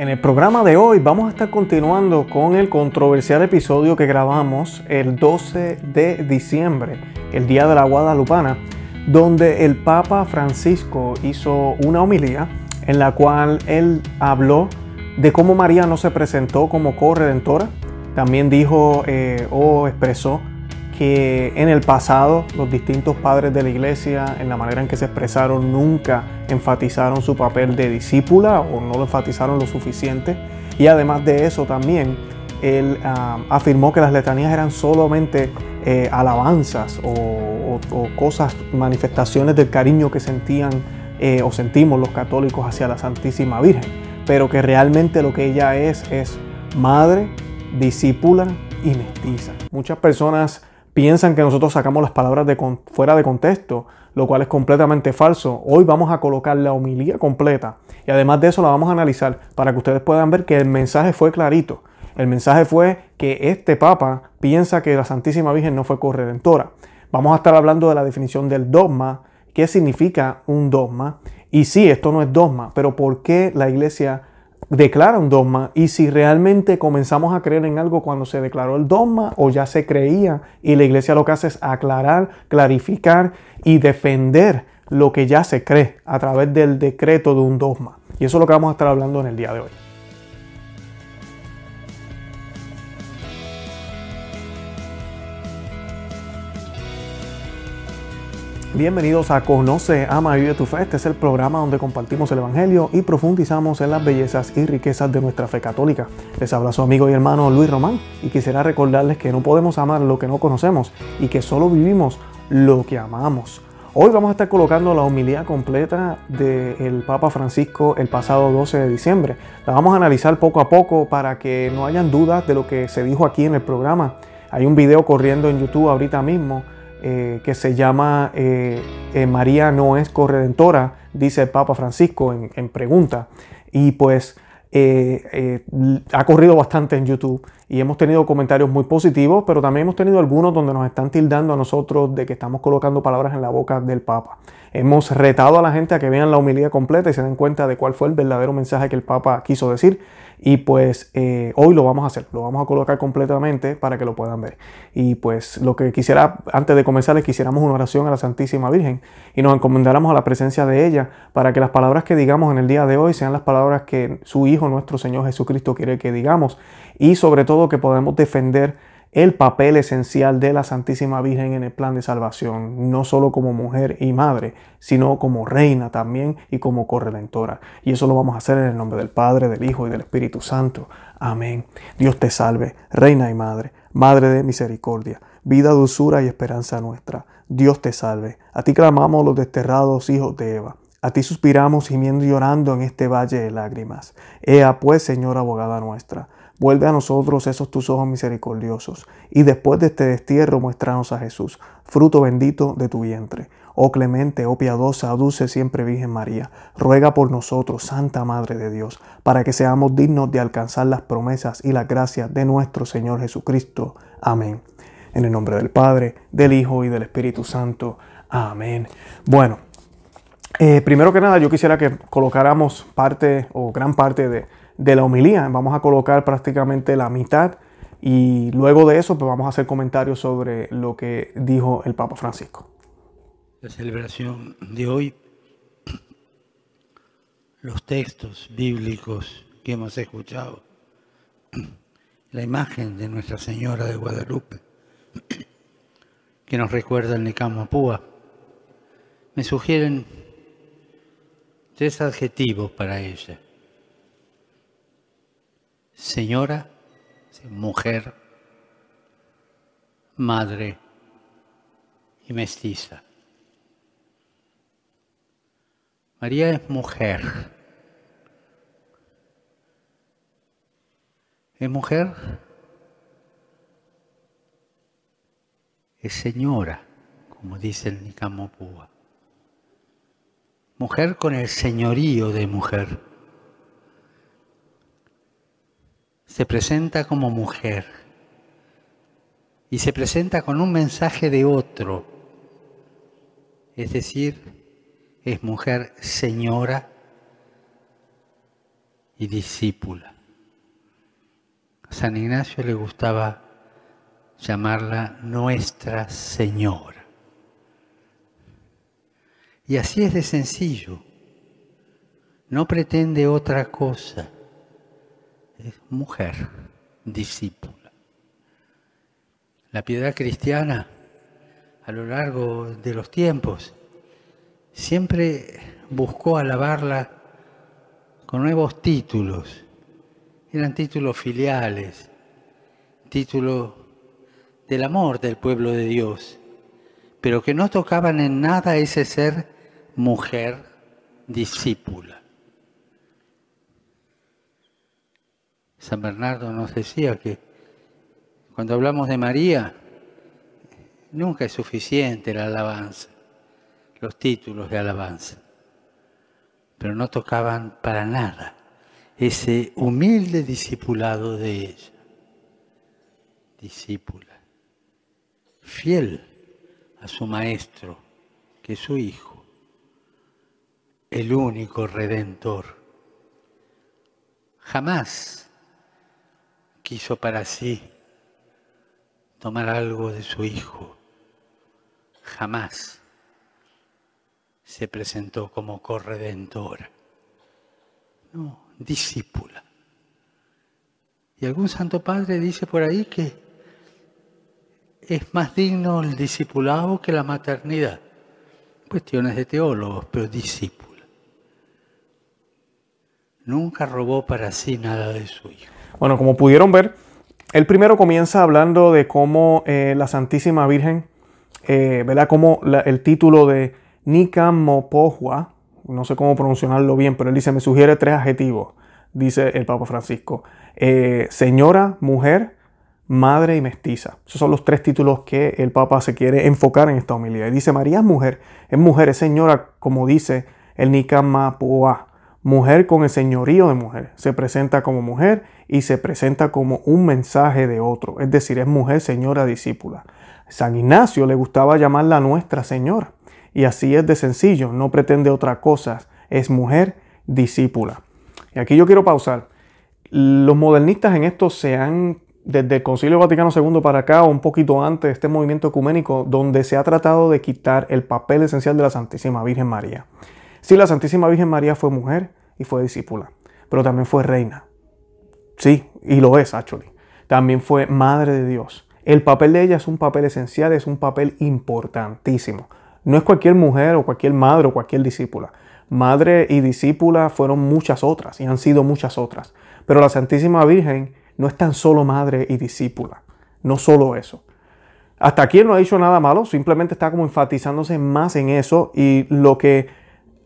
En el programa de hoy vamos a estar continuando con el controversial episodio que grabamos el 12 de diciembre, el Día de la Guadalupana, donde el Papa Francisco hizo una homilía en la cual él habló de cómo María no se presentó como corredentora. También dijo eh, o expresó que en el pasado los distintos padres de la iglesia, en la manera en que se expresaron, nunca enfatizaron su papel de discípula o no lo enfatizaron lo suficiente. Y además de eso también, él ah, afirmó que las letanías eran solamente eh, alabanzas o, cosas, manifestaciones del cariño que sentían eh, o sentimos los católicos hacia la Santísima Virgen, pero que realmente lo que ella es es madre, discípula y mestiza. Muchas personas piensan que nosotros sacamos las palabras fuera de contexto, lo cual es completamente falso. Hoy vamos a colocar la homilía completa y además de eso la vamos a analizar para que ustedes puedan ver que el mensaje fue clarito. El mensaje fue que este Papa piensa que la Santísima Virgen no fue corredentora. Vamos a estar hablando de la definición del dogma, qué significa un dogma. Y sí, esto no es dogma, pero ¿por qué la Iglesia declara un dogma y si realmente comenzamos a creer en algo cuando se declaró el dogma o ya se creía y la iglesia lo que hace es aclarar, clarificar y defender lo que ya se cree a través del decreto de un dogma. Y eso es lo que vamos a estar hablando en el día de hoy. Bienvenidos a Conoce, Ama y Vive tu Fe. Este es el programa donde compartimos el Evangelio y profundizamos en las bellezas y riquezas de nuestra fe católica. Les habla su amigo y hermano Luis Román y quisiera recordarles que no podemos amar lo que no conocemos y que solo vivimos lo que amamos. Hoy vamos a estar colocando la homilía completa del Papa Francisco el pasado 12 de diciembre. La vamos a analizar poco a poco para que no hayan dudas de lo que se dijo aquí en el programa. Hay un video corriendo en YouTube ahorita mismo eh, que se llama eh, eh, María no es corredentora, dice el Papa Francisco en, pregunta. Y pues ha corrido bastante en YouTube y hemos tenido comentarios muy positivos, pero también hemos tenido algunos donde nos están tildando a nosotros de que estamos colocando palabras en la boca del Papa. Hemos retado a la gente a que vean la humildad completa y se den cuenta de cuál fue el verdadero mensaje que el Papa quiso decir. Y pues eh, hoy lo vamos a hacer, lo vamos a colocar completamente para que lo puedan ver. Y pues lo que quisiera, antes de comenzar, es quisiéramos una oración a la Santísima Virgen y nos encomendáramos a la presencia de ella para que las palabras que digamos en el día de hoy sean las palabras que su Hijo, nuestro Señor Jesucristo, quiere que digamos. Y sobre todo que podamos defender el papel esencial de la Santísima Virgen en el plan de salvación, no solo como mujer y madre, sino como reina también y como corredentora. Y eso lo vamos a hacer en el nombre del Padre, del Hijo y del Espíritu Santo. Amén. Dios te salve, reina y madre, madre de misericordia, vida, dulzura y esperanza nuestra. Dios te salve. A ti clamamos los desterrados hijos de Eva. A ti suspiramos gimiendo y llorando en este valle de lágrimas. Ea pues, Señor abogada nuestra Vuelve a nosotros esos tus ojos misericordiosos, y después de este destierro muéstranos a Jesús, fruto bendito de tu vientre. Oh clemente, oh piadosa, dulce siempre Virgen María, ruega por nosotros, Santa Madre de Dios, para que seamos dignos de alcanzar las promesas y las gracias de nuestro Señor Jesucristo. Amén. En el nombre del Padre, del Hijo y del Espíritu Santo. Amén. Bueno, eh, primero que nada yo quisiera que colocáramos parte o gran parte de de la homilía. Vamos a colocar prácticamente la mitad y luego de eso pues vamos a hacer comentarios sobre lo que dijo el Papa Francisco. La celebración de hoy, los textos bíblicos que hemos escuchado, la imagen de Nuestra Señora de Guadalupe, que nos recuerda el Nicamo Púa, me sugieren tres adjetivos para ella señora, mujer, madre y mestiza. María es mujer. Es mujer, es señora, como dice el Nicamopúa. Mujer con el señorío de mujer. Se presenta como mujer y se presenta con un mensaje de otro, es decir, es mujer señora y discípula. A San Ignacio le gustaba llamarla Nuestra Señora. Y así es de sencillo. No pretende otra cosa. Es mujer, discípula. La piedad cristiana a lo largo de los tiempos siempre buscó alabarla con nuevos títulos. Eran títulos filiales, títulos del amor del pueblo de Dios, pero que no tocaban en nada ese ser mujer discípula. San Bernardo nos decía que cuando hablamos de María, nunca es suficiente la alabanza, los títulos de alabanza pero no tocaban para nada ese humilde discipulado de ella. Discípula, fiel a su maestro, que es su hijo, el único redentor. Jamás quiso para sí tomar algo de su hijo. Jamás se presentó como corredentora. No, discípula. Y algún santo padre dice por ahí que es más digno el discipulado que la maternidad. Cuestiones de teólogos, pero discípula. Nunca robó para sí nada de su hijo. Bueno, como pudieron ver, el primero comienza hablando de cómo eh, la Santísima Virgen, eh, ¿verdad? Como el título de Nikamopohua, no sé cómo pronunciarlo bien, pero él dice, me sugiere tres adjetivos, dice el Papa Francisco. Eh, señora, mujer, madre y mestiza. Esos son los tres títulos que el Papa se quiere enfocar en esta homilía. Y dice, María es mujer, es mujer, es señora, como dice el Nikamapoa, mujer con el señorío de mujer. Se presenta como mujer y se presenta como un mensaje de otro. Es decir, es mujer, señora, discípula. San Ignacio le gustaba llamarla Nuestra Señora. Y así es de sencillo, no pretende otra cosa, es mujer discípula. Y aquí yo quiero pausar. Los modernistas en esto se han, desde el Concilio Vaticano II para acá, o un poquito antes, de este movimiento ecuménico, donde se ha tratado de quitar el papel esencial de la Santísima Virgen María. Sí, la Santísima Virgen María fue mujer y fue discípula, pero también fue reina. Sí, y lo es, actually. También fue madre de Dios. El papel de ella es un papel esencial, es un papel importantísimo. No es cualquier mujer o cualquier madre o cualquier discípula. Madre y discípula fueron muchas otras y han sido muchas otras. Pero la Santísima Virgen no es tan solo madre y discípula. No solo eso. Hasta aquí no ha dicho nada malo, simplemente está como enfatizándose más en eso y lo que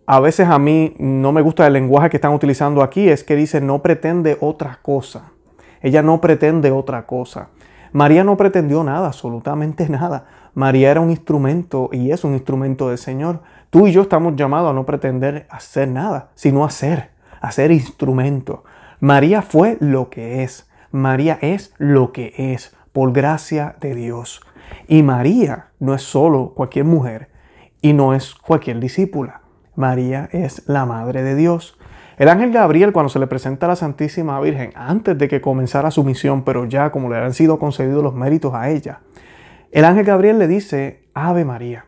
a veces a mí no me gusta el lenguaje que están utilizando aquí es que dice no pretende otra cosa. Ella no pretende otra cosa. María no pretendió nada, absolutamente nada. María era un instrumento y es un instrumento del Señor. Tú y yo estamos llamados a no pretender hacer nada, sino hacer, hacer instrumento. María fue lo que es. María es lo que es, por gracia de Dios. Y María no es solo cualquier mujer y no es cualquier discípula. María es la Madre de Dios. El ángel Gabriel, cuando se le presenta a la Santísima Virgen, antes de que comenzara su misión, pero ya como le han sido concedidos los méritos a ella, el ángel Gabriel le dice, Ave María.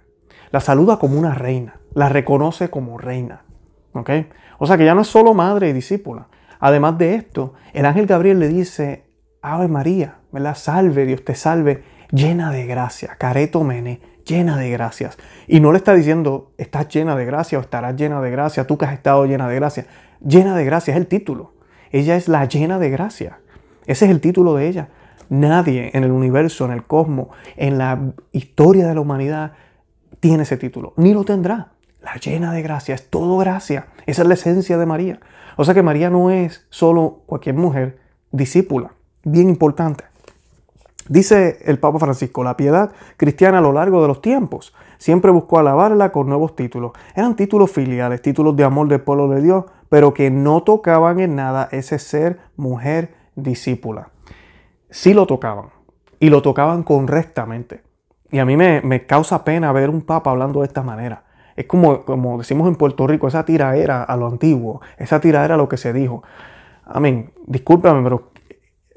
La saluda como una reina, la reconoce como reina. ¿Ok? O sea que ya no es solo madre y discípula. Además de esto, el ángel Gabriel le dice, Ave María, ¿verdad? Salve, Dios te salve, llena de gracia, careto mene, llena de gracias. Y no le está diciendo, estás llena de gracia o estarás llena de gracia, tú que has estado llena de gracia. Llena de gracia es el título. Ella es la llena de gracia. Ese es el título de ella. Nadie en el universo, en el cosmos, en la historia de la humanidad tiene ese título, ni lo tendrá. La llena de gracia, es todo gracia. Esa es la esencia de María. O sea que María no es solo cualquier mujer discípula, bien importante. Dice el Papa Francisco, la piedad cristiana a lo largo de los tiempos siempre buscó alabarla con nuevos títulos. Eran títulos filiales, títulos de amor del pueblo de Dios, pero que no tocaban en nada ese ser mujer discípula sí lo tocaban y lo tocaban correctamente. Y a mí me, causa pena ver un papa hablando de esta manera. Es como, como decimos en Puerto Rico, esa tiraera a lo antiguo, esa tiraera a lo que se dijo. Amén. Discúlpame, pero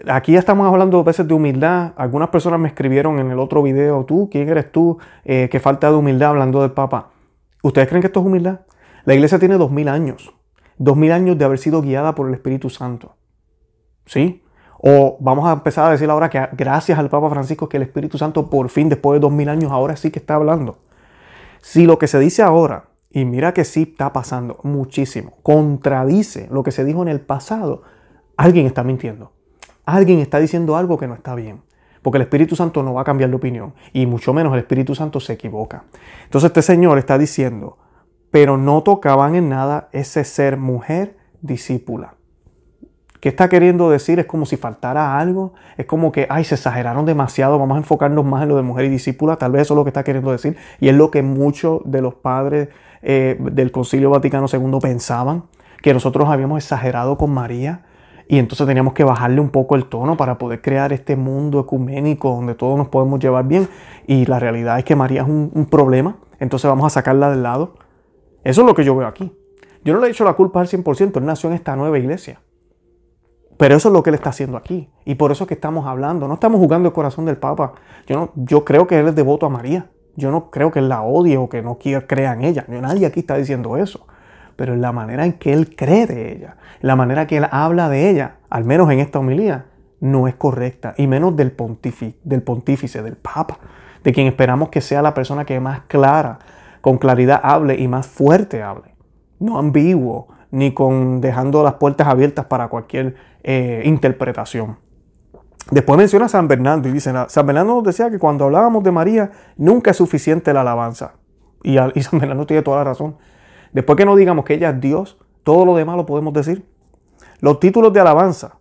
aquí ya estamos hablando a veces de humildad. Algunas personas me escribieron en el otro video, tú, ¿quién eres tú? Eh, que falta de humildad hablando del Papa. ¿Ustedes creen que esto es humildad? La iglesia tiene dos mil años. Dos mil años de haber sido guiada por el Espíritu Santo. ¿Sí? O vamos a empezar a decir ahora que gracias al Papa Francisco que el Espíritu Santo por fin, después de dos mil años, ahora sí que está hablando. Si lo que se dice ahora, y mira que sí está pasando muchísimo, contradice lo que se dijo en el pasado, alguien está mintiendo. Alguien está diciendo algo que no está bien. Porque el Espíritu Santo no va a cambiar de opinión. Y mucho menos el Espíritu Santo se equivoca. Entonces este Señor está diciendo, pero no tocaban en nada ese ser mujer discípula. ¿Qué está queriendo decir? Es como si faltara algo. Es como que, ay, se exageraron demasiado. Vamos a enfocarnos más en lo de mujer y discípula. Tal vez eso es lo que está queriendo decir. Y es lo que muchos de los padres eh, del Concilio Vaticano II pensaban. Que nosotros habíamos exagerado con María. Y entonces teníamos que bajarle un poco el tono para poder crear este mundo ecuménico donde todos nos podemos llevar bien. Y la realidad es que María es un, problema. Entonces vamos a sacarla del lado. Eso es lo que yo veo aquí. Yo no le he hecho la culpa al 100%. Él nació en esta nueva iglesia. Pero eso es lo que él está haciendo aquí. Y por eso es que estamos hablando. No estamos jugando el corazón del Papa. Yo, no, yo creo que él es devoto a María. Yo no creo que él la odie o que no crea en ella. Nadie aquí está diciendo eso. Pero en la manera en que él cree de ella, la manera que él habla de ella, al menos en esta homilía, no es correcta. Y menos del, pontífice, del pontífice, del Papa, de quien esperamos que sea la persona que más clara, con claridad hable y más fuerte hable. No ambiguo, ni con dejando las puertas abiertas para cualquier eh, interpretación. Después menciona a San Bernardo y dice, San Bernardo nos decía que cuando hablábamos de María nunca es suficiente la alabanza. Y, y San Bernardo tiene toda la razón. Después que no digamos que ella es Dios, todo lo demás lo podemos decir. Los títulos de alabanza,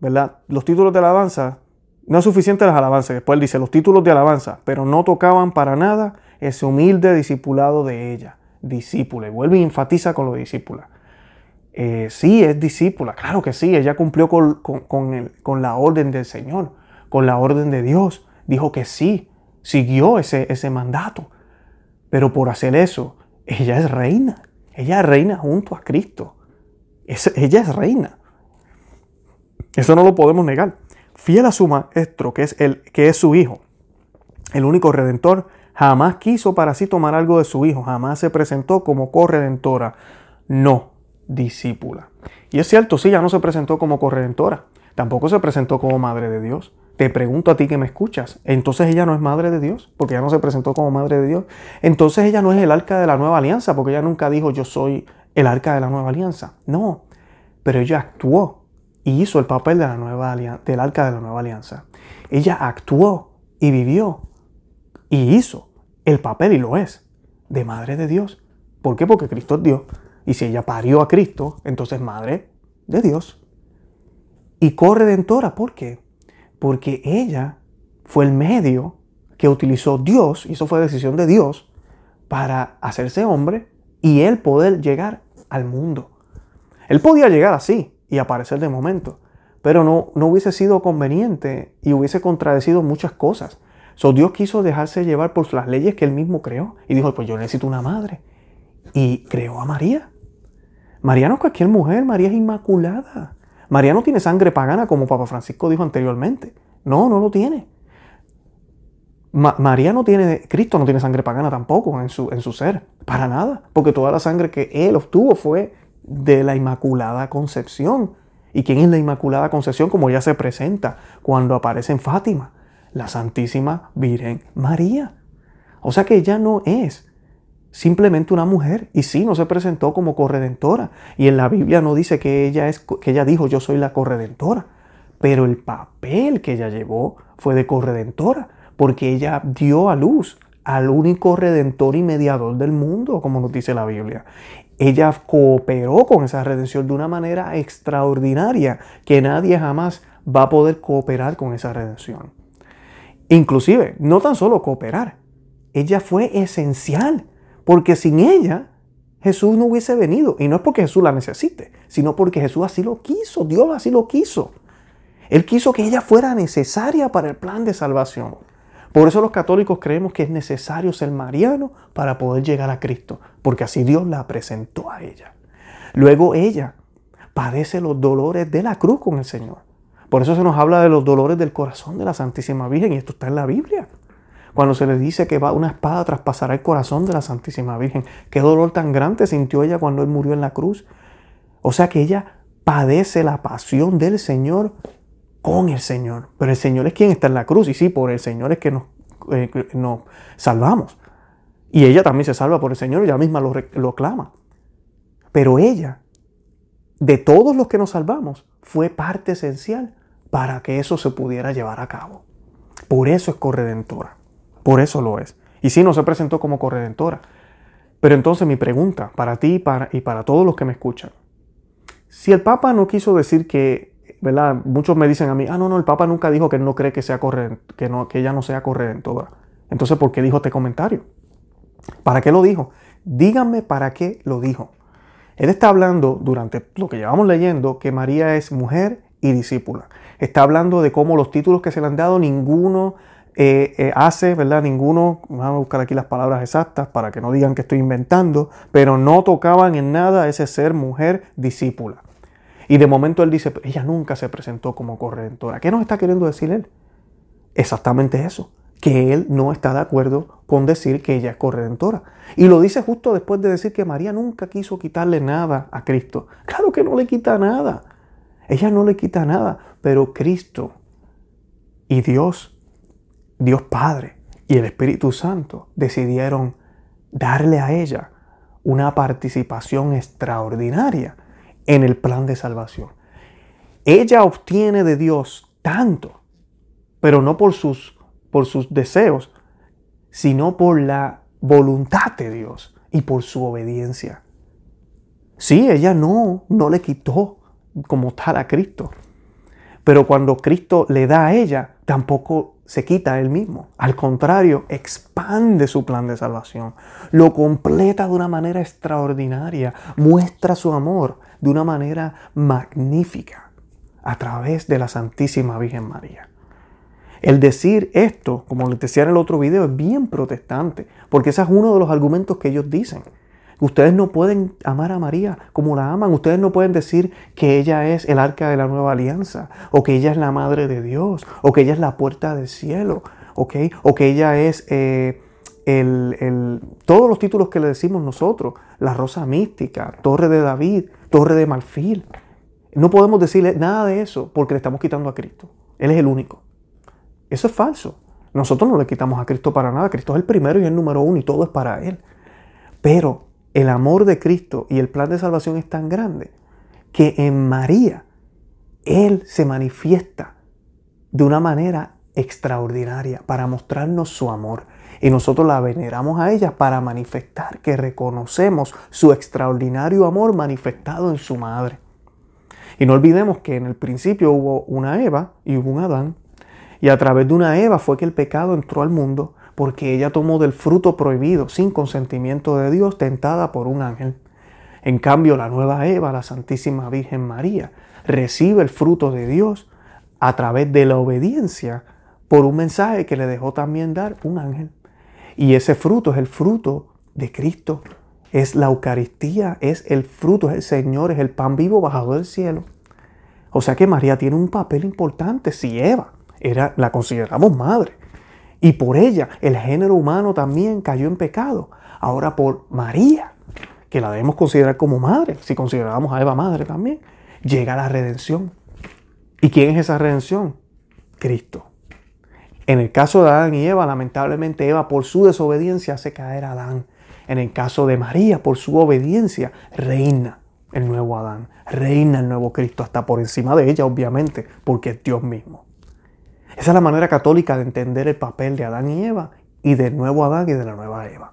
¿verdad? Los títulos de alabanza, no es suficiente las alabanzas. Después él dice los títulos de alabanza, pero no tocaban para nada ese humilde discipulado de ella. Discípula. Y vuelve y enfatiza con los discípulos. Eh, sí, es discípula, claro que sí, ella cumplió con, la orden del Señor, con la orden de Dios. Dijo que sí, siguió ese, ese mandato. Pero por hacer eso, ella es reina. Ella reina junto a Cristo. ella es reina. Eso no lo podemos negar. Fiel a su maestro, que es, el, que es su hijo, el único redentor, jamás quiso para sí tomar algo de su hijo, jamás se presentó como corredentora. No, discípula. Y es cierto, sí, ya no se presentó como corredentora, tampoco se presentó como madre de Dios. Te pregunto a ti que me escuchas, entonces ella no es madre de Dios, porque ya no se presentó como madre de Dios. Entonces ella no es el arca de la nueva alianza, porque ella nunca dijo yo soy el arca de la nueva alianza. No, pero ella actuó y hizo el papel de la nueva del arca de la nueva alianza. Ella actuó y vivió y hizo el papel, y lo es, de madre de Dios. ¿Por qué? Porque Cristo es Dios. Y si ella parió a Cristo, entonces madre de Dios. Y corredentora, ¿por qué? Porque ella fue el medio que utilizó Dios, y eso fue decisión de Dios, para hacerse hombre y él poder llegar al mundo. Él podía llegar así y aparecer de momento, pero no, no hubiese sido conveniente y hubiese contradecido muchas cosas. So, Dios quiso dejarse llevar por las leyes que él mismo creó y dijo, pues yo necesito una madre y creó a María. María no es cualquier mujer, María es inmaculada. María no tiene sangre pagana como Papa Francisco dijo anteriormente. No, no lo tiene. María no tiene, Cristo no tiene sangre pagana tampoco en su, en su ser, para nada, porque toda la sangre que él obtuvo fue de la Inmaculada Concepción. ¿Y quién es la Inmaculada Concepción? Como ella se presenta cuando aparece en Fátima, la Santísima Virgen María. O sea que ella no es simplemente una mujer. Y sí, no se presentó como corredentora. Y en la Biblia no dice que ella, es, que ella dijo yo soy la corredentora. Pero el papel que ella llevó fue de corredentora, porque ella dio a luz al único redentor y mediador del mundo, como nos dice la Biblia. Ella cooperó con esa redención de una manera extraordinaria que nadie jamás va a poder cooperar con esa redención. Inclusive, no tan solo cooperar, ella fue esencial porque sin ella, Jesús no hubiese venido. Y no es porque Jesús la necesite, sino porque Jesús así lo quiso, Dios así lo quiso. Él quiso que ella fuera necesaria para el plan de salvación. Por eso los católicos creemos que es necesario ser mariano para poder llegar a Cristo, porque así Dios la presentó a ella. Luego ella padece los dolores de la cruz con el Señor. Por eso se nos habla de los dolores del corazón de la Santísima Virgen y esto está en la Biblia. Cuando se le dice que va una espada traspasará el corazón de la Santísima Virgen. Qué dolor tan grande sintió ella cuando él murió en la cruz. O sea que ella padece la pasión del Señor con el Señor. Pero el Señor es quien está en la cruz y sí, por el Señor es que nos, eh, salvamos. Y ella también se salva por el Señor, ella misma lo, lo clama. Pero ella, de todos los que nos salvamos, fue parte esencial para que eso se pudiera llevar a cabo. Por eso es corredentora. Por eso lo es. Y sí, no se presentó como corredentora. Pero entonces mi pregunta para ti y para, y para todos los que me escuchan. Si el Papa no quiso decir que, ¿verdad? Muchos me dicen a mí, ah, no, no, el Papa nunca dijo que no cree que, sea que, no, que ella no sea corredentora. Entonces, ¿por qué dijo este comentario? ¿Para qué lo dijo? Díganme para qué lo dijo. Él está hablando, durante lo que llevamos leyendo, que María es mujer y discípula. Está hablando de cómo los títulos que se le han dado, ninguno eh, eh, hace, ¿verdad? Ninguno, vamos a buscar aquí las palabras exactas para que no digan que estoy inventando, pero no tocaban en nada ese ser mujer discípula. Y de momento él dice, ella nunca se presentó como corredentora. ¿Qué nos está queriendo decir él? Exactamente eso que él no está de acuerdo con decir que ella es corredentora. Y lo dice justo después de decir que María nunca quiso quitarle nada a Cristo. Claro que no le quita nada. Ella no le quita nada, pero Cristo y Dios, Dios Padre y el Espíritu Santo decidieron darle a ella una participación extraordinaria en el plan de salvación. Ella obtiene de Dios tanto, pero no por sus por sus deseos, sino por la voluntad de Dios y por su obediencia. Sí, ella no, no le quitó como tal a Cristo. Pero cuando Cristo le da a ella, tampoco se quita él mismo. Al contrario, expande su plan de salvación. Lo completa de una manera extraordinaria. Muestra su amor de una manera magnífica a través de la Santísima Virgen María. El decir esto, como les decía en el otro video, es bien protestante, porque ese es uno de los argumentos que ellos dicen. Ustedes no pueden amar a María como la aman. Ustedes no pueden decir que ella es el arca de la nueva alianza, o que ella es la madre de Dios, o que ella es la puerta del cielo, o que ella es eh, el, todos los títulos que le decimos nosotros, la rosa mística, torre de David, torre de marfil. No podemos decirle nada de eso porque le estamos quitando a Cristo. Él es el único. Eso es falso. Nosotros no le quitamos a Cristo para nada. Cristo es el primero y el número uno y todo es para Él. Pero el amor de Cristo y el plan de salvación es tan grande que en María Él se manifiesta de una manera extraordinaria para mostrarnos su amor. Y nosotros la veneramos a ella para manifestar que reconocemos su extraordinario amor manifestado en su madre. Y no olvidemos que en el principio hubo una Eva y hubo un Adán. Y a través de una Eva fue que el pecado entró al mundo porque ella tomó del fruto prohibido sin consentimiento de Dios, tentada por un ángel. En cambio, la nueva Eva, la Santísima Virgen María, recibe el fruto de Dios a través de la obediencia por un mensaje que le dejó también dar un ángel. Y ese fruto es el fruto de Cristo. Es la Eucaristía, es el fruto, es el Señor, es el pan vivo bajado del cielo. O sea que María tiene un papel importante si Eva era, la consideramos madre. Y por ella el género humano también cayó en pecado. Ahora por María, que la debemos considerar como madre, si consideramos a Eva madre también, llega la redención. ¿Y quién es esa redención? Cristo. En el caso de Adán y Eva, lamentablemente Eva por su desobediencia hace caer a Adán. En el caso de María, por su obediencia, reina el nuevo Adán, reina el nuevo Cristo, hasta por encima de ella, obviamente, porque es Dios mismo. Esa es la manera católica de entender el papel de Adán y Eva y del nuevo Adán y de la nueva Eva.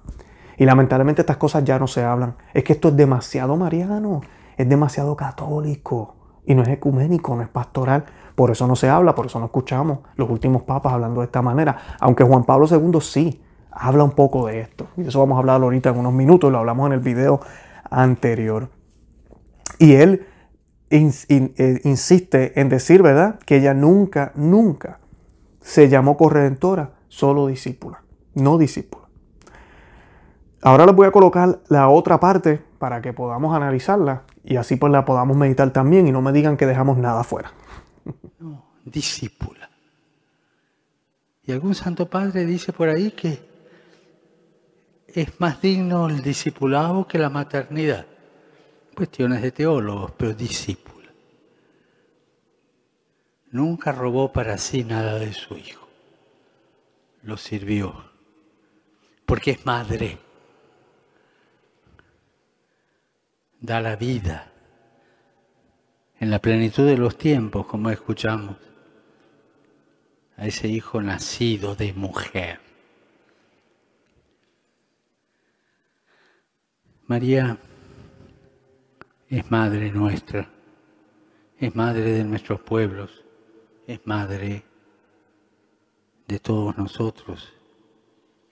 Y lamentablemente estas cosas ya no se hablan. Es que esto es demasiado mariano, es demasiado católico y no es ecuménico, no es pastoral. Por eso no se habla, por eso no escuchamos los últimos papas hablando de esta manera. Aunque Juan Pablo II sí habla un poco de esto. Y eso vamos a hablar ahorita en unos minutos, lo hablamos en el video anterior. Y él eh, insiste en decir, ¿verdad? Que ella nunca, nunca se llamó corredentora, solo discípula, no discípula. Ahora les voy a colocar la otra parte para que podamos analizarla y así pues la podamos meditar también y no me digan que dejamos nada fuera. No, discípula. Y algún santo padre dice por ahí que es más digno el discipulado que la maternidad. Cuestiones de teólogos, pero discípula. Nunca robó para sí nada de su hijo. Lo sirvió. Porque es madre. da la vida en la plenitud de los tiempos, como escuchamos, a ese hijo nacido de mujer. María es madre nuestra, es madre de nuestros pueblos, es madre de todos nosotros,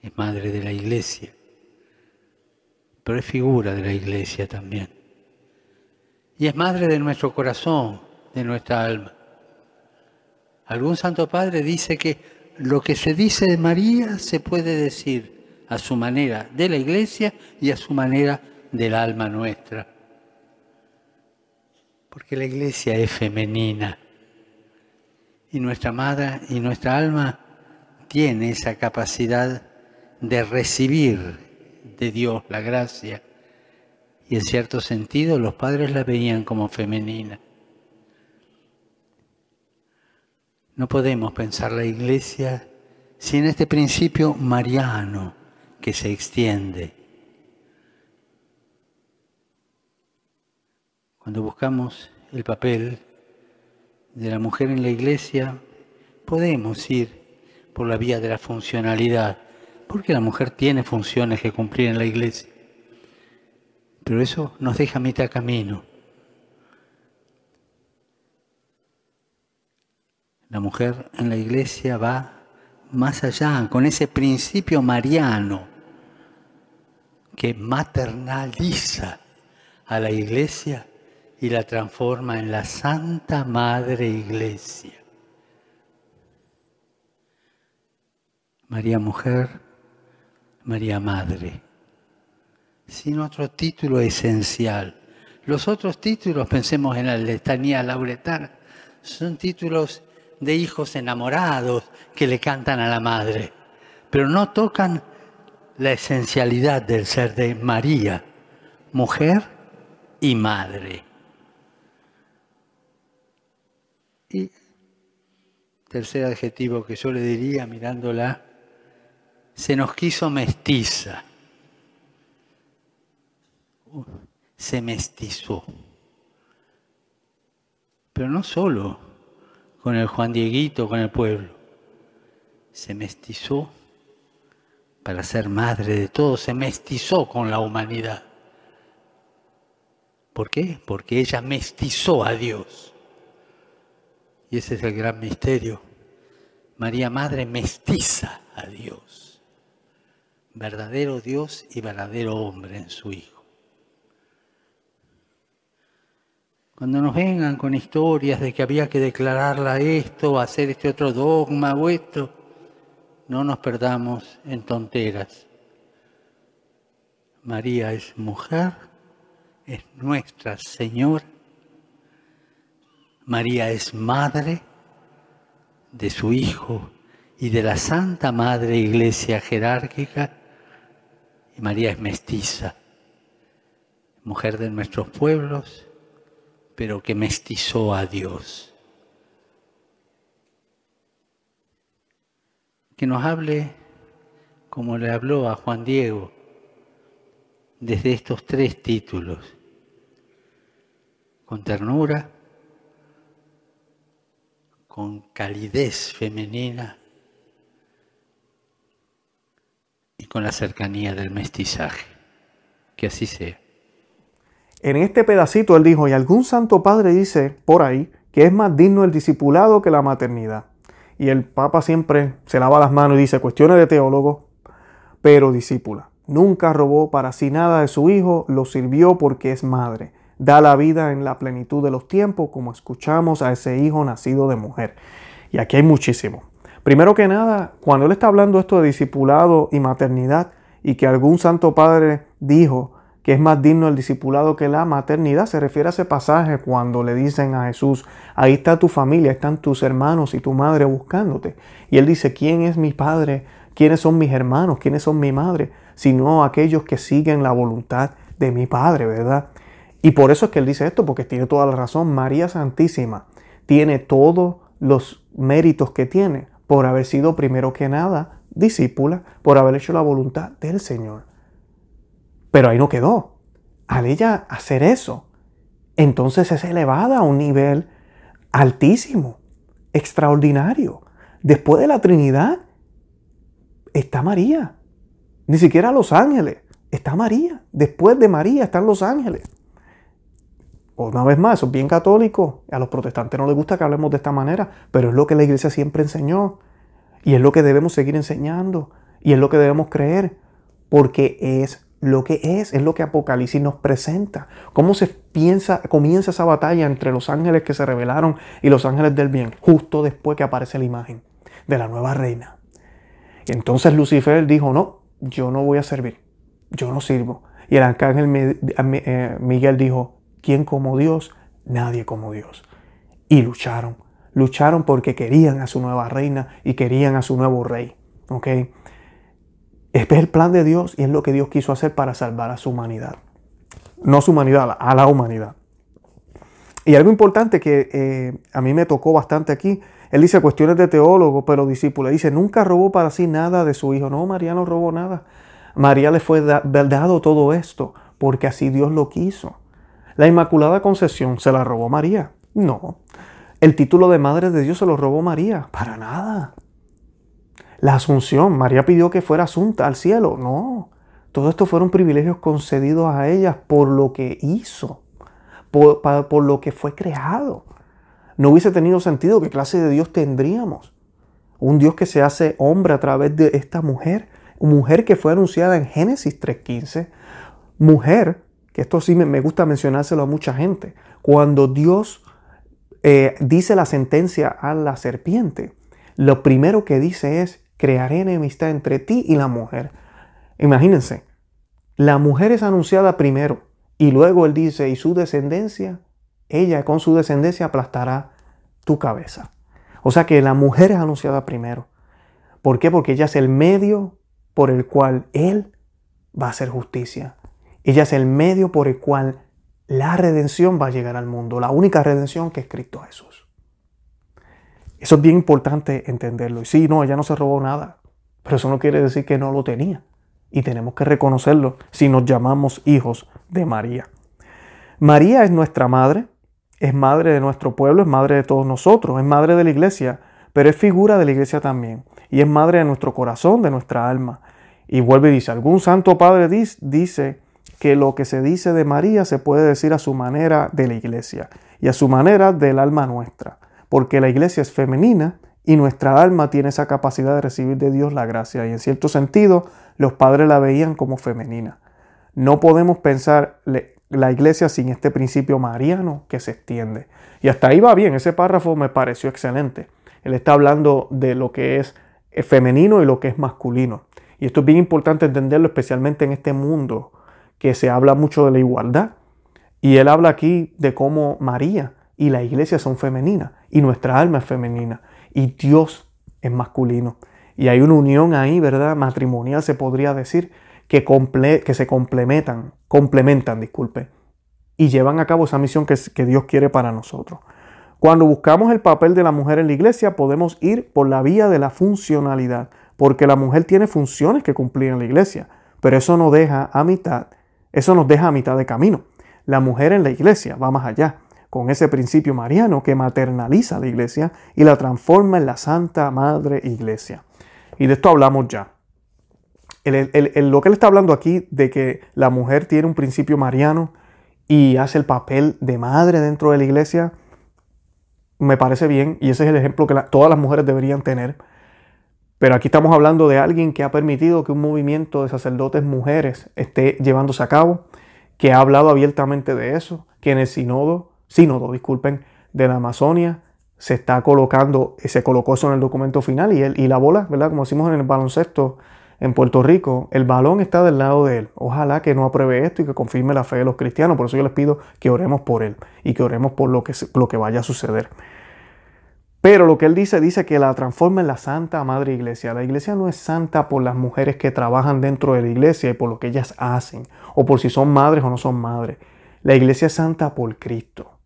es madre de la iglesia, pero es figura de la iglesia también y es madre de nuestro corazón, de nuestra alma. Algún santo padre dice que lo que se dice de María se puede decir a su manera de la iglesia y a su manera del alma nuestra. Porque la iglesia es femenina y nuestra madre y nuestra alma tiene esa capacidad de recibir de Dios la gracia y en cierto sentido los padres la veían como femenina. No podemos pensar la iglesia sin este principio mariano que se extiende. Cuando buscamos el papel de la mujer en la iglesia, podemos ir por la vía de la funcionalidad, porque la mujer tiene funciones que cumplir en la iglesia. Pero eso nos deja mitad camino. La mujer en la iglesia va más allá, con ese principio mariano que maternaliza a la iglesia y la transforma en la Santa Madre Iglesia. María Mujer, María Madre sin otro título esencial. Los otros títulos, pensemos en la letanía lauretana, son títulos de hijos enamorados que le cantan a la madre, pero no tocan la esencialidad del ser de María, mujer y madre. Y tercer adjetivo que yo le diría mirándola, se nos quiso mestiza se mestizó. Pero no solo con el Juan Dieguito, con el pueblo. Se mestizó para ser madre de todos, se mestizó con la humanidad. ¿Por qué? Porque ella mestizó a Dios. Y ese es el gran misterio. María Madre mestiza a Dios. Verdadero Dios y verdadero hombre en su Hijo. Cuando nos vengan con historias de que había que declararla esto, hacer este otro dogma o esto, no nos perdamos en tonteras. María es mujer, es nuestra Señora. María es madre de su Hijo y de la Santa Madre Iglesia jerárquica. Y María es mestiza, mujer de nuestros pueblos pero que mestizó a Dios. Que nos hable como le habló a Juan Diego desde estos tres títulos, con ternura, con calidez femenina y con la cercanía del mestizaje. Que así sea. En este pedacito él dijo, y algún santo padre dice por ahí que es más digno el discipulado que la maternidad. Y el Papa siempre se lava las manos y dice cuestiones de teólogo, pero discípula. Nunca robó para sí nada de su hijo, lo sirvió porque es madre. Da la vida en la plenitud de los tiempos, como escuchamos a ese hijo nacido de mujer. Y aquí hay muchísimo. Primero que nada, cuando él está hablando esto de discipulado y maternidad, y que algún santo padre dijo que es más digno el discipulado que la maternidad. Se refiere a ese pasaje cuando le dicen a Jesús, ahí está tu familia, están tus hermanos y tu madre buscándote. Y él dice, ¿quién es mi padre? ¿Quiénes son mis hermanos? ¿Quiénes son mi madre? Sino aquellos que siguen la voluntad de mi Padre, ¿verdad? Y por eso es que él dice esto, porque tiene toda la razón. María Santísima tiene todos los méritos que tiene por haber sido primero que nada discípula, por haber hecho la voluntad del Señor. Pero ahí no quedó. Al ella hacer eso, entonces es elevada a un nivel altísimo, extraordinario. Después de la Trinidad está María. Ni siquiera los ángeles. Está María. Después de María están los ángeles. Una vez más, eso es bien católico. A los protestantes no les gusta que hablemos de esta manera, pero es lo que la iglesia siempre enseñó. Y es lo que debemos seguir enseñando. Y es lo que debemos creer. Porque es lo que es, es lo que Apocalipsis nos presenta. Cómo se piensa, comienza esa batalla entre los ángeles que se rebelaron y los ángeles del bien, justo después que aparece la imagen de la nueva reina. Y entonces Lucifer dijo, no, yo no voy a servir, yo no sirvo. Y el arcángel eh, Miguel dijo, ¿quién como Dios? Nadie como Dios. Y lucharon, lucharon porque querían a su nueva reina y querían a su nuevo rey. ¿ok?, es el plan de Dios y es lo que Dios quiso hacer para salvar a su humanidad. No su humanidad, a la humanidad. Y algo importante que eh, a mí me tocó bastante aquí, él dice cuestiones de teólogo, pero discípulo. Dice, nunca robó para sí nada de su hijo. No, María no robó nada. María le fue dado todo esto porque así Dios lo quiso. La Inmaculada Concepción se la robó María. No. El título de Madre de Dios se lo robó María. Para nada. La asunción, María pidió que fuera asunta al cielo. No, todo esto fueron privilegios concedidos a ella por lo que hizo, por lo que fue creado. No hubiese tenido sentido qué clase de Dios tendríamos. Un Dios que se hace hombre a través de esta mujer, mujer que fue anunciada en Génesis 3.15, mujer, esto sí me gusta mencionárselo a mucha gente, cuando Dios eh, dice la sentencia a la serpiente, lo primero que dice es, crearé enemistad entre ti y la mujer. Imagínense, la mujer es anunciada primero y luego él dice, y su descendencia, ella con su descendencia aplastará tu cabeza. O sea que la mujer es anunciada primero. ¿Por qué? Porque ella es el medio por el cual él va a hacer justicia. Ella es el medio por el cual la redención va a llegar al mundo, la única redención que es Cristo Jesús. Eso es bien importante entenderlo. Y sí, no, ella no se robó nada, pero eso no quiere decir que no lo tenía. Y tenemos que reconocerlo si nos llamamos hijos de María. María es nuestra madre, es madre de nuestro pueblo, es madre de todos nosotros, es madre de la iglesia, pero es figura de la iglesia también. Y es madre de nuestro corazón, de nuestra alma. Y vuelve y dice, algún santo padre dice que lo que se dice de María se puede decir a su manera de la iglesia y a su manera del alma nuestra porque la iglesia es femenina y nuestra alma tiene esa capacidad de recibir de Dios la gracia. Y en cierto sentido, los padres la veían como femenina. No podemos pensar la iglesia sin este principio mariano que se extiende. Y hasta ahí va bien, ese párrafo me pareció excelente. Él está hablando de lo que es femenino y lo que es masculino. Y esto es bien importante entenderlo, especialmente en este mundo que se habla mucho de la igualdad. Y él habla aquí de cómo María y la iglesia son femeninas y nuestra alma es femenina y Dios es masculino. Y hay una unión ahí, ¿verdad? Matrimonial se podría decir que, que se complementan, complementan, disculpe, y llevan a cabo esa misión que, que Dios quiere para nosotros. Cuando buscamos el papel de la mujer en la iglesia, podemos ir por la vía de la funcionalidad, porque la mujer tiene funciones que cumplir en la iglesia, pero eso nos deja a mitad, eso nos deja a mitad de camino. La mujer en la iglesia va más allá con ese principio mariano que maternaliza la iglesia y la transforma en la Santa Madre Iglesia. Y de esto hablamos ya. lo que él está hablando aquí de que la mujer tiene un principio mariano y hace el papel de madre dentro de la iglesia, me parece bien y ese es el ejemplo que todas las mujeres deberían tener. Pero aquí estamos hablando de alguien que ha permitido que un movimiento de sacerdotes mujeres esté llevándose a cabo, que ha hablado abiertamente de eso, que en el sinodo sínodo, disculpen, de la Amazonia se está colocando, se colocó eso en el documento final y, y la bola, ¿verdad? Como decimos en el baloncesto, en Puerto Rico, el balón está del lado de él. Ojalá que no apruebe esto y que confirme la fe de los cristianos. Por eso yo les pido que oremos por él y que oremos por lo que, lo que vaya a suceder. Pero lo que él dice, dice que la transforma en la Santa Madre Iglesia. La iglesia no es santa por las mujeres que trabajan dentro de la iglesia y por lo que ellas hacen, o por si son madres o no son madres. La iglesia es santa por Cristo,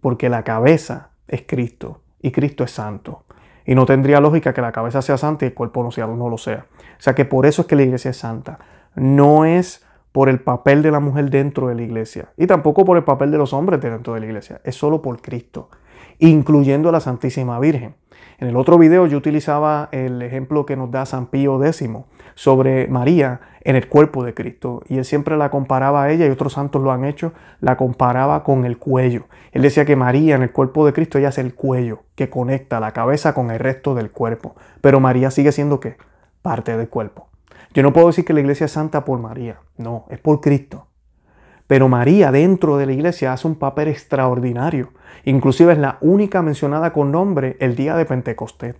porque la cabeza es Cristo y Cristo es santo. Y no tendría lógica que la cabeza sea santa y el cuerpo no, sea, no lo sea. O sea que por eso es que la iglesia es santa. No es por el papel de la mujer dentro de la iglesia. Y tampoco por el papel de los hombres dentro de la iglesia. Es solo por Cristo, incluyendo a la Santísima Virgen. En el otro video yo utilizaba el ejemplo que nos da San Pío X sobre María en el cuerpo de Cristo. Y él siempre la comparaba a ella, y otros santos lo han hecho, la comparaba con el cuello. Él decía que María en el cuerpo de Cristo, ella es el cuello que conecta la cabeza con el resto del cuerpo. Pero María sigue siendo qué? Parte del cuerpo. Yo no puedo decir que la iglesia es santa por María, no, es por Cristo. Pero María dentro de la iglesia hace un papel extraordinario. Inclusive es la única mencionada con nombre el día de Pentecostés.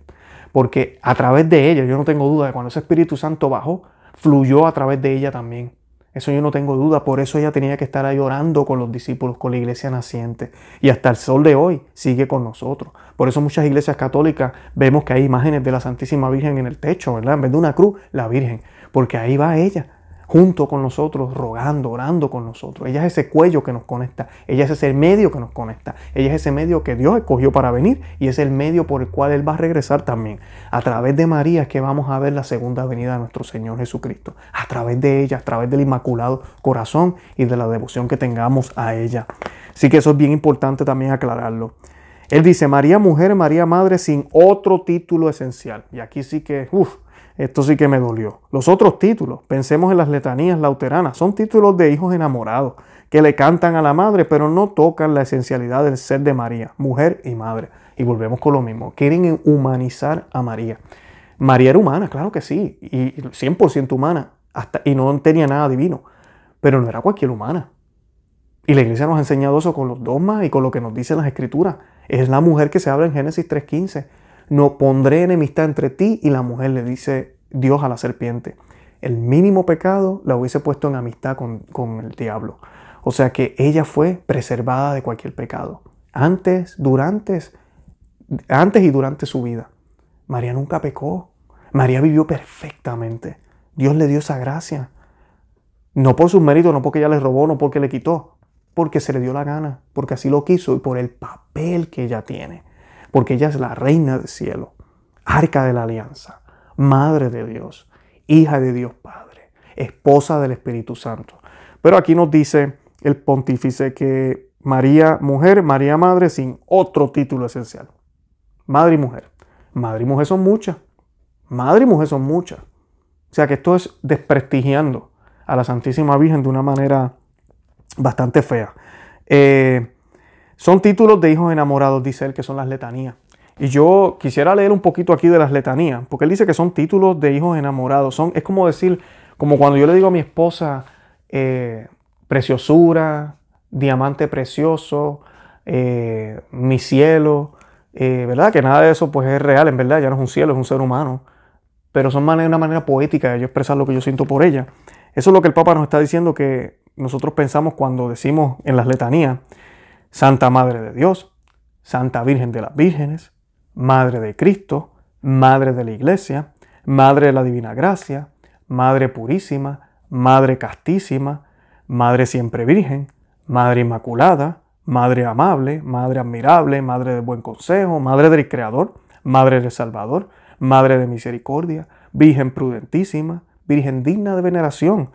Porque a través de ella, yo no tengo duda de cuando ese Espíritu Santo bajó, fluyó a través de ella también. Eso yo no tengo duda, por eso ella tenía que estar ahí orando con los discípulos, con la iglesia naciente. Y hasta el sol de hoy sigue con nosotros. Por eso muchas iglesias católicas vemos que hay imágenes de la Santísima Virgen en el techo, ¿verdad? En vez de una cruz, la Virgen. Porque ahí va ella junto con nosotros, rogando, orando con nosotros. Ella es ese cuello que nos conecta, ella es ese medio que nos conecta, ella es ese medio que Dios escogió para venir y es el medio por el cual Él va a regresar también. A través de María es que vamos a ver la segunda venida de nuestro Señor Jesucristo. A través de ella, a través del Inmaculado Corazón y de la devoción que tengamos a ella. Así que eso es bien importante también aclararlo. Él dice, María mujer, María madre, sin otro título esencial. Y aquí sí que, uff, esto sí que me dolió. Los otros títulos, pensemos en las letanías lauteranas, son títulos de hijos enamorados que le cantan a la madre, pero no tocan la esencialidad del ser de María, mujer y madre. Y volvemos con lo mismo, quieren humanizar a María. María era humana, claro que sí, y 100% humana, hasta, y no tenía nada divino, pero no era cualquier humana. Y la iglesia nos ha enseñado eso con los dogmas y con lo que nos dicen las escrituras. Es la mujer que se habla en Génesis 3.15 no pondré enemistad entre ti y la mujer, le dice Dios a la serpiente. El mínimo pecado la hubiese puesto en amistad con, con el diablo. O sea que ella fue preservada de cualquier pecado. Antes, durante, antes y durante su vida. María nunca pecó. María vivió perfectamente. Dios le dio esa gracia. No por sus méritos, no porque ella le robó, no porque le quitó, porque se le dio la gana, porque así lo quiso y por el papel que ella tiene porque ella es la reina del cielo, arca de la alianza, madre de Dios, hija de Dios Padre, esposa del Espíritu Santo. Pero aquí nos dice el pontífice que María mujer, María madre sin otro título esencial. Madre y mujer. Madre y mujer son muchas. Madre y mujer son muchas. O sea que esto es desprestigiando a la Santísima Virgen de una manera bastante fea. Eh, son títulos de hijos enamorados, dice él, que son las letanías. Y yo quisiera leer un poquito aquí de las letanías, porque él dice que son títulos de hijos enamorados. Son, es como decir, como cuando yo le digo a mi esposa, eh, preciosura, diamante precioso, eh, mi cielo, eh, ¿verdad? Que nada de eso pues es real, en verdad, ya no es un cielo, es un ser humano. Pero son una manera poética de yo expresar lo que yo siento por ella. Eso es lo que el Papa nos está diciendo que nosotros pensamos cuando decimos en las letanías Santa Madre de Dios, Santa Virgen de las Vírgenes, Madre de Cristo, Madre de la Iglesia, Madre de la Divina Gracia, Madre Purísima, Madre Castísima, Madre Siempre Virgen, Madre Inmaculada, Madre Amable, Madre Admirable, Madre de Buen Consejo, Madre del Creador, Madre del Salvador, Madre de Misericordia, Virgen Prudentísima, Virgen digna de veneración,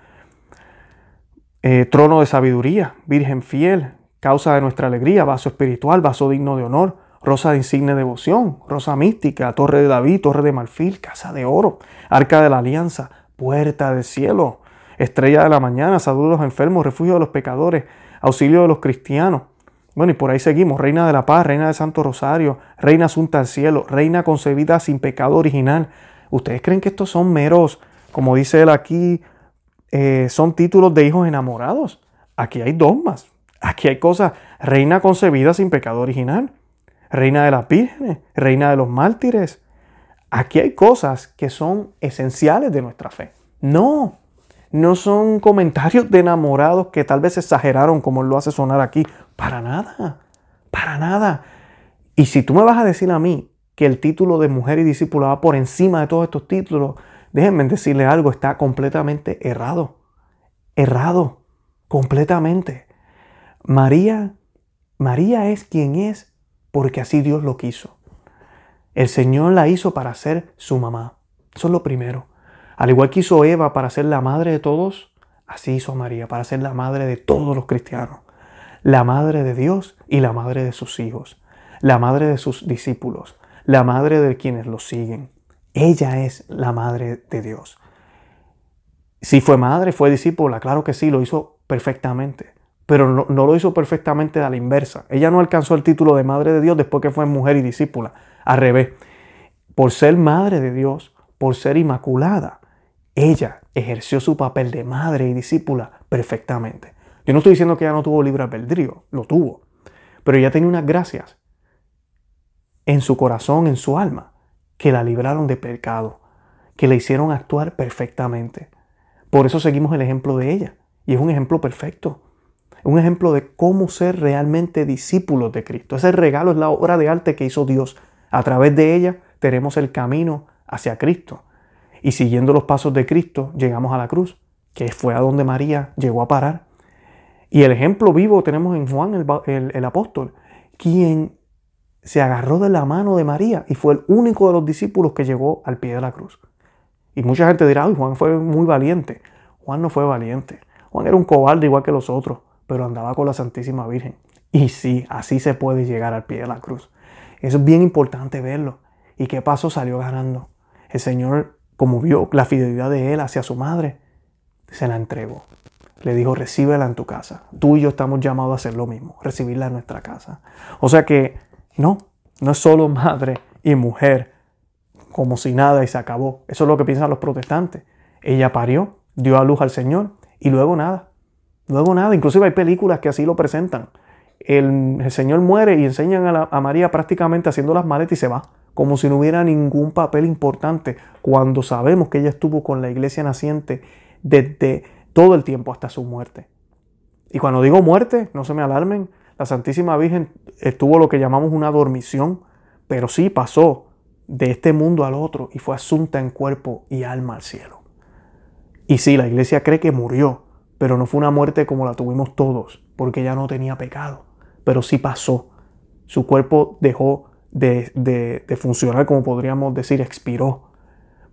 eh, Trono de Sabiduría, Virgen Fiel, causa de nuestra alegría, vaso espiritual, vaso digno de honor, rosa de insigne devoción, rosa mística, torre de David, torre de marfil, casa de oro, arca de la alianza, puerta del cielo, estrella de la mañana, salud de los enfermos, refugio de los pecadores, auxilio de los cristianos. Bueno, y por ahí seguimos, reina de la paz, reina de Santo Rosario, reina asunta al cielo, reina concebida sin pecado original. ¿Ustedes creen que estos son meros, como dice él aquí, eh, son títulos de hijos enamorados? Aquí hay dogmas, Aquí hay cosas, reina concebida sin pecado original, reina de las vírgenes, reina de los mártires. aquí hay cosas que son esenciales de nuestra fe. No, no son comentarios de enamorados que tal vez exageraron como lo hace sonar aquí. Para nada, para nada. Y si tú me vas a decir a mí que el título de mujer y discípula va por encima de todos estos títulos, déjenme decirle algo, está completamente errado. Errado, completamente. María, María es quien es porque así Dios lo quiso. El Señor la hizo para ser su mamá. Eso es lo primero. Al igual que hizo Eva para ser la madre de todos, así hizo María para ser la madre de todos los cristianos. La madre de Dios y la madre de sus hijos. La madre de sus discípulos. La madre de quienes lo siguen. Ella es la madre de Dios. Si fue madre, fue discípula, claro que sí, lo hizo perfectamente. Pero no, lo hizo perfectamente a la inversa. Ella no alcanzó el título de madre de Dios después que fue mujer y discípula. Al revés. Por ser madre de Dios, por ser inmaculada, ella ejerció su papel de madre y discípula perfectamente. Yo no estoy diciendo que ella no tuvo libre albedrío, lo tuvo. Pero ella tenía unas gracias en su corazón, en su alma, que la libraron de pecado, que la hicieron actuar perfectamente. Por eso seguimos el ejemplo de ella. Y es un ejemplo perfecto. Un ejemplo de cómo ser realmente discípulos de Cristo. Ese regalo es la obra de arte que hizo Dios. A través de ella tenemos el camino hacia Cristo. Y siguiendo los pasos de Cristo, llegamos a la cruz, que fue a donde María llegó a parar. Y el ejemplo vivo tenemos en Juan el, apóstol, quien se agarró de la mano de María y fue el único de los discípulos que llegó al pie de la cruz. Y mucha gente dirá, Ay, Juan fue muy valiente. Juan no fue valiente. Juan era un cobarde igual que los otros, pero andaba con la Santísima Virgen. Y sí, así se puede llegar al pie de la cruz. Eso es bien importante verlo. ¿Y qué pasó? Salió ganando. El Señor como vio la fidelidad de él hacia su madre, se la entregó. Le dijo, recíbela en tu casa. Tú y yo estamos llamados a hacer lo mismo, recibirla en nuestra casa. O sea que no, no es solo madre y mujer, como si nada y se acabó. Eso es lo que piensan los protestantes. Ella parió, dio a luz al Señor y luego nada. Luego nada. Inclusive hay películas que así lo presentan. El, Señor muere y enseñan a, a María prácticamente haciendo las maletas y se va como si no hubiera ningún papel importante, cuando sabemos que ella estuvo con la iglesia naciente desde todo el tiempo hasta su muerte. Y cuando digo muerte, no se me alarmen, la Santísima Virgen estuvo lo que llamamos una dormición, pero sí pasó de este mundo al otro y fue asunta en cuerpo y alma al cielo. Y sí, la iglesia cree que murió, pero no fue una muerte como la tuvimos todos, porque ella no tenía pecado, pero sí pasó. Su cuerpo dejó de, funcionar, como podríamos decir, expiró.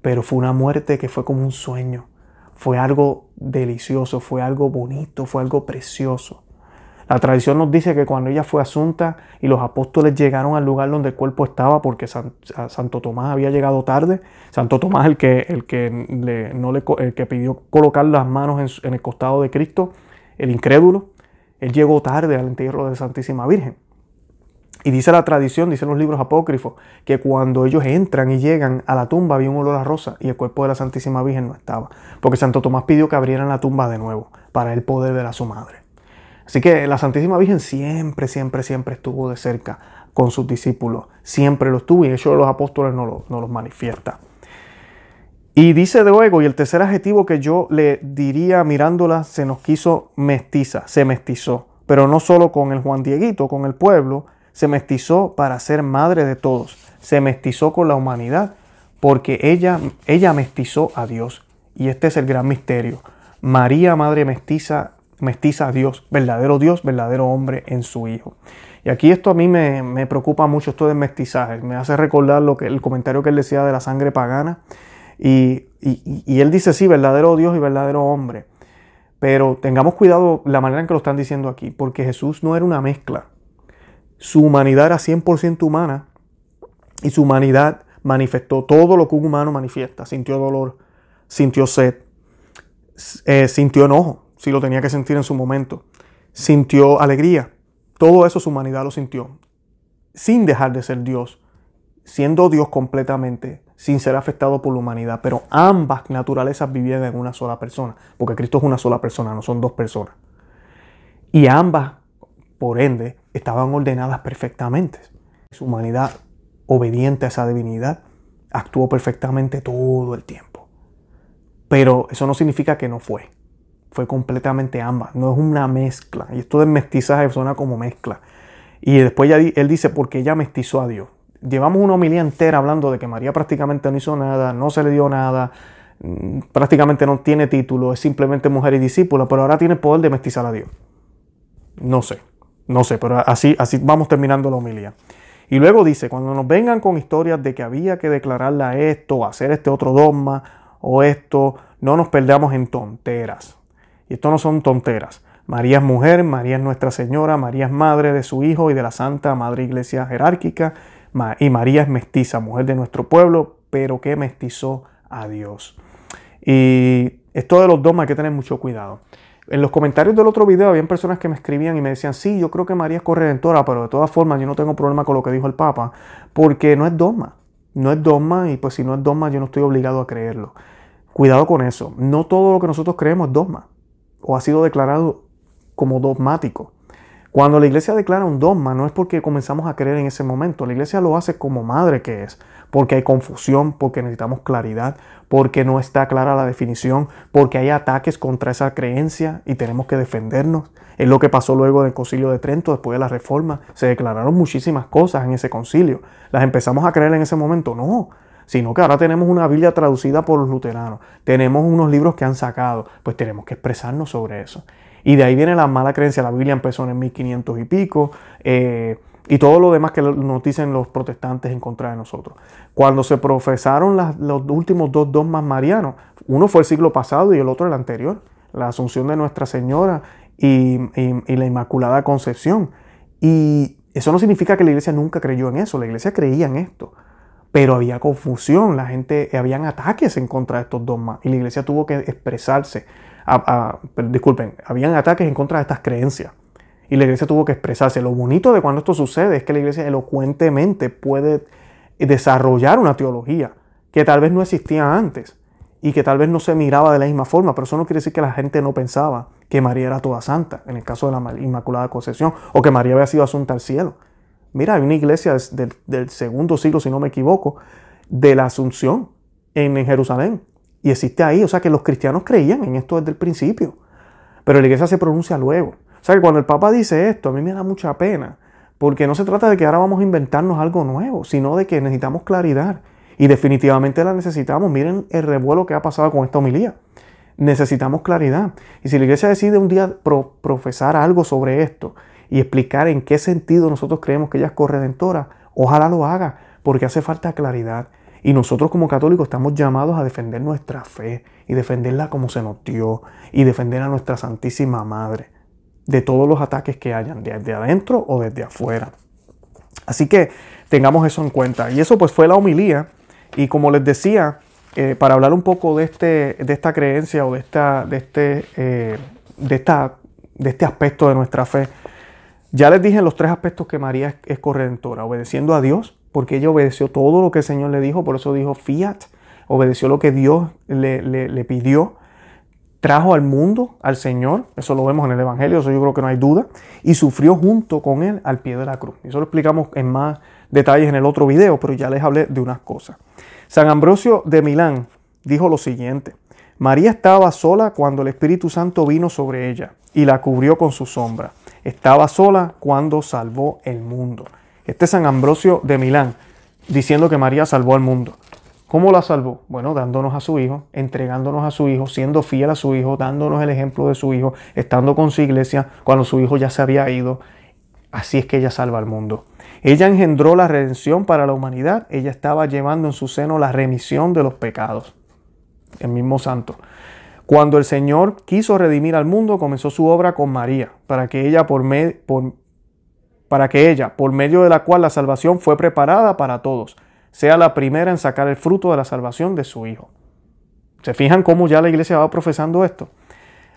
Pero fue una muerte que fue como un sueño. Fue algo delicioso, fue algo bonito, fue algo precioso. La tradición nos dice que cuando ella fue asunta y los apóstoles llegaron al lugar donde el cuerpo estaba, porque Santo Tomás había llegado tarde, Santo Tomás el que, el que, no le, el que pidió colocar las manos en el costado de Cristo, el incrédulo, él llegó tarde al entierro de Santísima Virgen. Y dice la tradición, dicen los libros apócrifos, que cuando ellos entran y llegan a la tumba había un olor a rosa y el cuerpo de la Santísima Virgen no estaba. Porque Santo Tomás pidió que abrieran la tumba de nuevo para el poder ver a su madre. Así que la Santísima Virgen siempre, siempre, siempre estuvo de cerca con sus discípulos. Siempre lo estuvo y eso los apóstoles no, no los manifiesta. Y dice luego, y el tercer adjetivo que yo le diría mirándola, se nos quiso mestiza, se mestizó. Pero no solo con el Juan Dieguito, con el pueblo, se mestizó para ser madre de todos, se mestizó con la humanidad, porque ella, ella mestizó a Dios. Y este es el gran misterio. María, madre mestiza, mestiza a Dios, verdadero Dios, verdadero hombre en su Hijo. Y aquí esto a mí me, preocupa mucho, esto del mestizaje. Me hace recordar lo que, el comentario que él decía de la sangre pagana. Y, y él dice, sí, verdadero Dios y verdadero hombre. Pero tengamos cuidado la manera en que lo están diciendo aquí, porque Jesús no era una mezcla. Su humanidad era 100% humana y su humanidad manifestó todo lo que un humano manifiesta. Sintió dolor, sintió sed, eh, sintió enojo, si lo tenía que sentir en su momento, sintió alegría. Todo eso su humanidad lo sintió, sin dejar de ser Dios, siendo Dios completamente, sin ser afectado por la humanidad. Pero ambas naturalezas vivían en una sola persona, porque Cristo es una sola persona, no son dos personas. Y ambas, por ende, estaban ordenadas perfectamente. Su humanidad obediente a esa divinidad actuó perfectamente todo el tiempo. Pero eso no significa que no fue. Fue completamente ambas. No es una mezcla. Y esto del mestizaje suena como mezcla. Y después él dice, porque ella mestizó a Dios. Llevamos una homilía entera hablando de que María prácticamente no hizo nada, no se le dio nada, mm, prácticamente no tiene título, es simplemente mujer y discípula, pero ahora tiene poder de mestizar a Dios. No sé, no sé, pero así, así vamos terminando la homilía. Y luego dice, cuando nos vengan con historias de que había que declararla esto, hacer este otro dogma o esto, no nos perdamos en tonteras. Y esto no son tonteras. María es mujer, María es Nuestra Señora, María es madre de su Hijo y de la Santa Madre Iglesia Jerárquica, y María es mestiza, mujer de nuestro pueblo, pero que mestizó a Dios. Y esto de los dogmas hay que tener mucho cuidado. En los comentarios del otro video habían personas que me escribían y me decían, sí, yo creo que María es corredentora, pero de todas formas yo no tengo problema con lo que dijo el Papa, porque no es dogma. No es dogma y pues si no es dogma yo no estoy obligado a creerlo. Cuidado con eso. No todo lo que nosotros creemos es dogma o ha sido declarado como dogmático. Cuando la iglesia declara un dogma no es porque comenzamos a creer en ese momento, la iglesia lo hace como madre que es, porque hay confusión, porque necesitamos claridad, porque no está clara la definición, porque hay ataques contra esa creencia y tenemos que defendernos. Es lo que pasó luego del concilio de Trento, después de la reforma. Se declararon muchísimas cosas en ese concilio. ¿Las empezamos a creer en ese momento? No, sino que ahora tenemos una Biblia traducida por los luteranos, tenemos unos libros que han sacado, pues tenemos que expresarnos sobre eso. Y de ahí viene la mala creencia. La Biblia empezó en el 1500 y pico. Eh, y todo lo demás que nos dicen los protestantes en contra de nosotros. Cuando se profesaron los últimos dos dogmas marianos, uno fue el siglo pasado y el otro el anterior, la Asunción de Nuestra Señora y, y la Inmaculada Concepción. Y eso no significa que la iglesia nunca creyó en eso, la iglesia creía en esto, pero había confusión, la gente, habían ataques en contra de estos dogmas y la iglesia tuvo que expresarse disculpen, habían ataques en contra de estas creencias. Y la iglesia tuvo que expresarse. Lo bonito de cuando esto sucede es que la iglesia elocuentemente puede desarrollar una teología que tal vez no existía antes y que tal vez no se miraba de la misma forma, pero eso no quiere decir que la gente no pensaba que María era toda santa, en el caso de la Inmaculada Concepción, o que María había sido asunta al cielo. Mira, hay una iglesia del, del segundo siglo, si no me equivoco, de la Asunción en Jerusalén, y existe ahí. O sea que los cristianos creían en esto desde el principio. Pero la iglesia se pronuncia luego. O sea que cuando el Papa dice esto, a mí me da mucha pena. Porque no se trata de que ahora vamos a inventarnos algo nuevo, sino de que necesitamos claridad. Y definitivamente la necesitamos. Miren el revuelo que ha pasado con esta homilía. Necesitamos claridad. Y si la iglesia decide un día profesar algo sobre esto y explicar en qué sentido nosotros creemos que ella es corredentora, ojalá lo haga, porque hace falta claridad. Y nosotros como católicos estamos llamados a defender nuestra fe y defenderla como se nos dio y defender a nuestra Santísima Madre de todos los ataques que hayan, desde adentro o desde afuera. Así que tengamos eso en cuenta. Y eso pues fue la homilía. Y como les decía, eh, para hablar un poco de, este, de esta creencia o de, esta, de, este, eh, de, esta, de este aspecto de nuestra fe, ya les dije los tres aspectos que María es, corredentora, obedeciendo a Dios, porque ella obedeció todo lo que el Señor le dijo, por eso dijo fiat, obedeció lo que Dios le, pidió, trajo al mundo al Señor, eso lo vemos en el Evangelio, eso yo creo que no hay duda, y sufrió junto con Él al pie de la cruz. Eso lo explicamos en más detalles en el otro video, pero ya les hablé de unas cosas. San Ambrosio de Milán dijo lo siguiente, María estaba sola cuando el Espíritu Santo vino sobre ella y la cubrió con su sombra. Estaba sola cuando salvó el mundo. Este San Ambrosio de Milán, diciendo que María salvó al mundo. ¿Cómo la salvó? Bueno, dándonos a su hijo, entregándonos a su hijo, siendo fiel a su hijo, dándonos el ejemplo de su hijo, estando con su iglesia cuando su hijo ya se había ido. Así es que ella salva al mundo. Ella engendró la redención para la humanidad. Ella estaba llevando en su seno la remisión de los pecados. El mismo santo. Cuando el Señor quiso redimir al mundo, comenzó su obra con María, para que ella por, para que ella, por medio de la cual la salvación fue preparada para todos, sea la primera en sacar el fruto de la salvación de su Hijo. ¿Se fijan cómo ya la iglesia va profesando esto?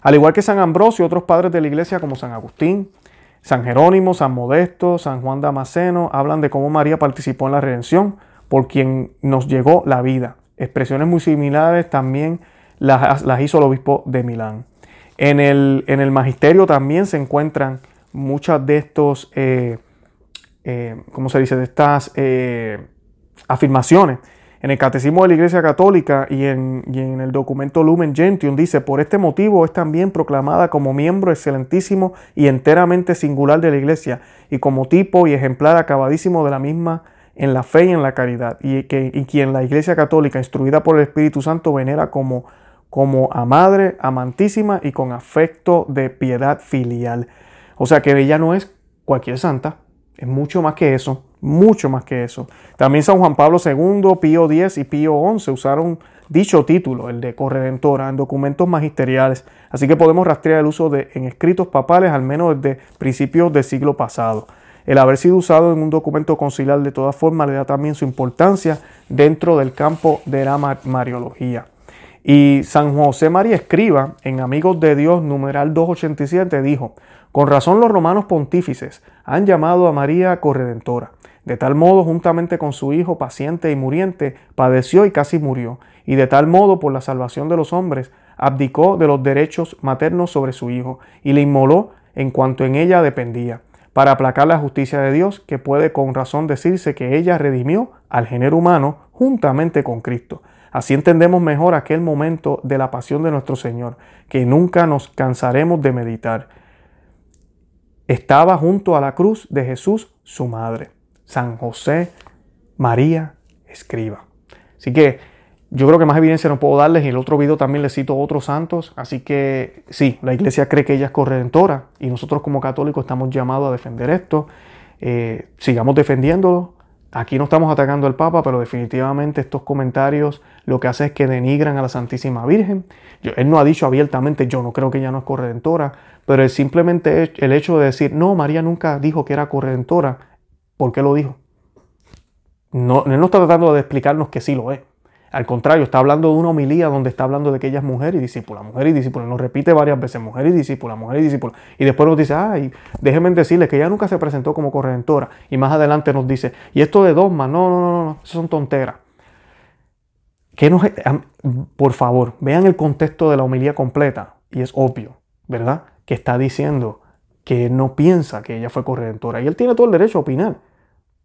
Al igual que San Ambrosio y otros padres de la iglesia como San Agustín, San Jerónimo, San Modesto, San Juan Damasceno, hablan de cómo María participó en la redención por quien nos llegó la vida. Expresiones muy similares también las, hizo el obispo de Milán. En el, en el magisterio también se encuentran muchas de estos, eh, eh, ¿cómo se dice?, de estas eh, afirmaciones. En el Catecismo de la Iglesia Católica y en, el documento Lumen Gentium dice, por este motivo es también proclamada como miembro excelentísimo y enteramente singular de la Iglesia y como tipo y ejemplar acabadísimo de la misma en la fe y en la caridad, y, que, y quien la Iglesia Católica, instruida por el Espíritu Santo, venera como, como a madre amantísima y con afecto de piedad filial. O sea que ella no es cualquier santa, es mucho más que eso, mucho más que eso. También San Juan Pablo II, Pío X y Pío XI usaron dicho título, el de corredentora, en documentos magisteriales. Así que podemos rastrear el uso de en escritos papales al menos desde principios del siglo pasado. El haber sido usado en un documento conciliar de todas formas le da también su importancia dentro del campo de la mariología. Y San José María Escriba, en Amigos de Dios, numeral 287, dijo, con razón los romanos pontífices han llamado a María corredentora. De tal modo, juntamente con su hijo paciente y muriente, padeció y casi murió, y de tal modo, por la salvación de los hombres, abdicó de los derechos maternos sobre su hijo, y le inmoló en cuanto en ella dependía, para aplacar la justicia de Dios, que puede con razón decirse que ella redimió al género humano juntamente con Cristo. Así entendemos mejor aquel momento de la pasión de nuestro Señor, que nunca nos cansaremos de meditar. Estaba junto a la cruz de Jesús, su madre. San José María Escriba. Así que yo creo que más evidencia no puedo darles. Y el otro video también les cito otros santos. Así que sí, la iglesia cree que ella es corredentora. Y nosotros como católicos estamos llamados a defender esto. Eh, sigamos defendiéndolo. Aquí no estamos atacando al Papa, pero definitivamente estos comentarios lo que hace es que denigran a la Santísima Virgen. él no ha dicho abiertamente, yo no creo que ella no es corredentora, pero es simplemente el hecho de decir, no, María nunca dijo que era corredentora, ¿Por qué lo dijo? No, él no está tratando de explicarnos que sí lo es. Al contrario, está hablando de una homilía donde está hablando de que ella es mujer y discípula, mujer y discípula. Nos repite varias veces, mujer y discípula, mujer y discípula. Y después nos dice, ay, déjenme decirles que ella nunca se presentó como corredentora. Y más adelante nos dice, y esto de dogma, no, no, no, no, eso son tonteras. Que nos, por favor, vean el contexto de la homilía completa. Y es obvio, ¿verdad? Que está diciendo que no piensa que ella fue corredentora. Y él tiene todo el derecho a opinar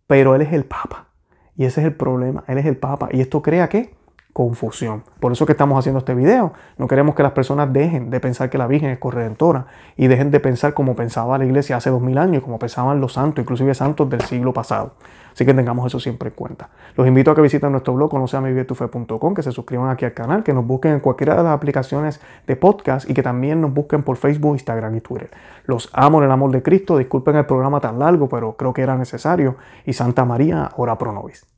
pero Él es el Papa. Y ese es el problema, Él es el Papa. Y esto crea qué? Confusión. Por eso que estamos haciendo este video. No queremos que las personas dejen de pensar que la Virgen es corredentora y dejen de pensar como pensaba la iglesia hace dos mil años, como pensaban los santos, inclusive santos del siglo pasado. Así que tengamos eso siempre en cuenta. Los invito a que visiten nuestro blog conoceamivivetufe.com, que se suscriban aquí al canal, que nos busquen en cualquiera de las aplicaciones de podcast y que también nos busquen por Facebook, Instagram y Twitter. Los amo en el amor de Cristo. Disculpen el programa tan largo, pero creo que era necesario. Y Santa María, ora pro nobis.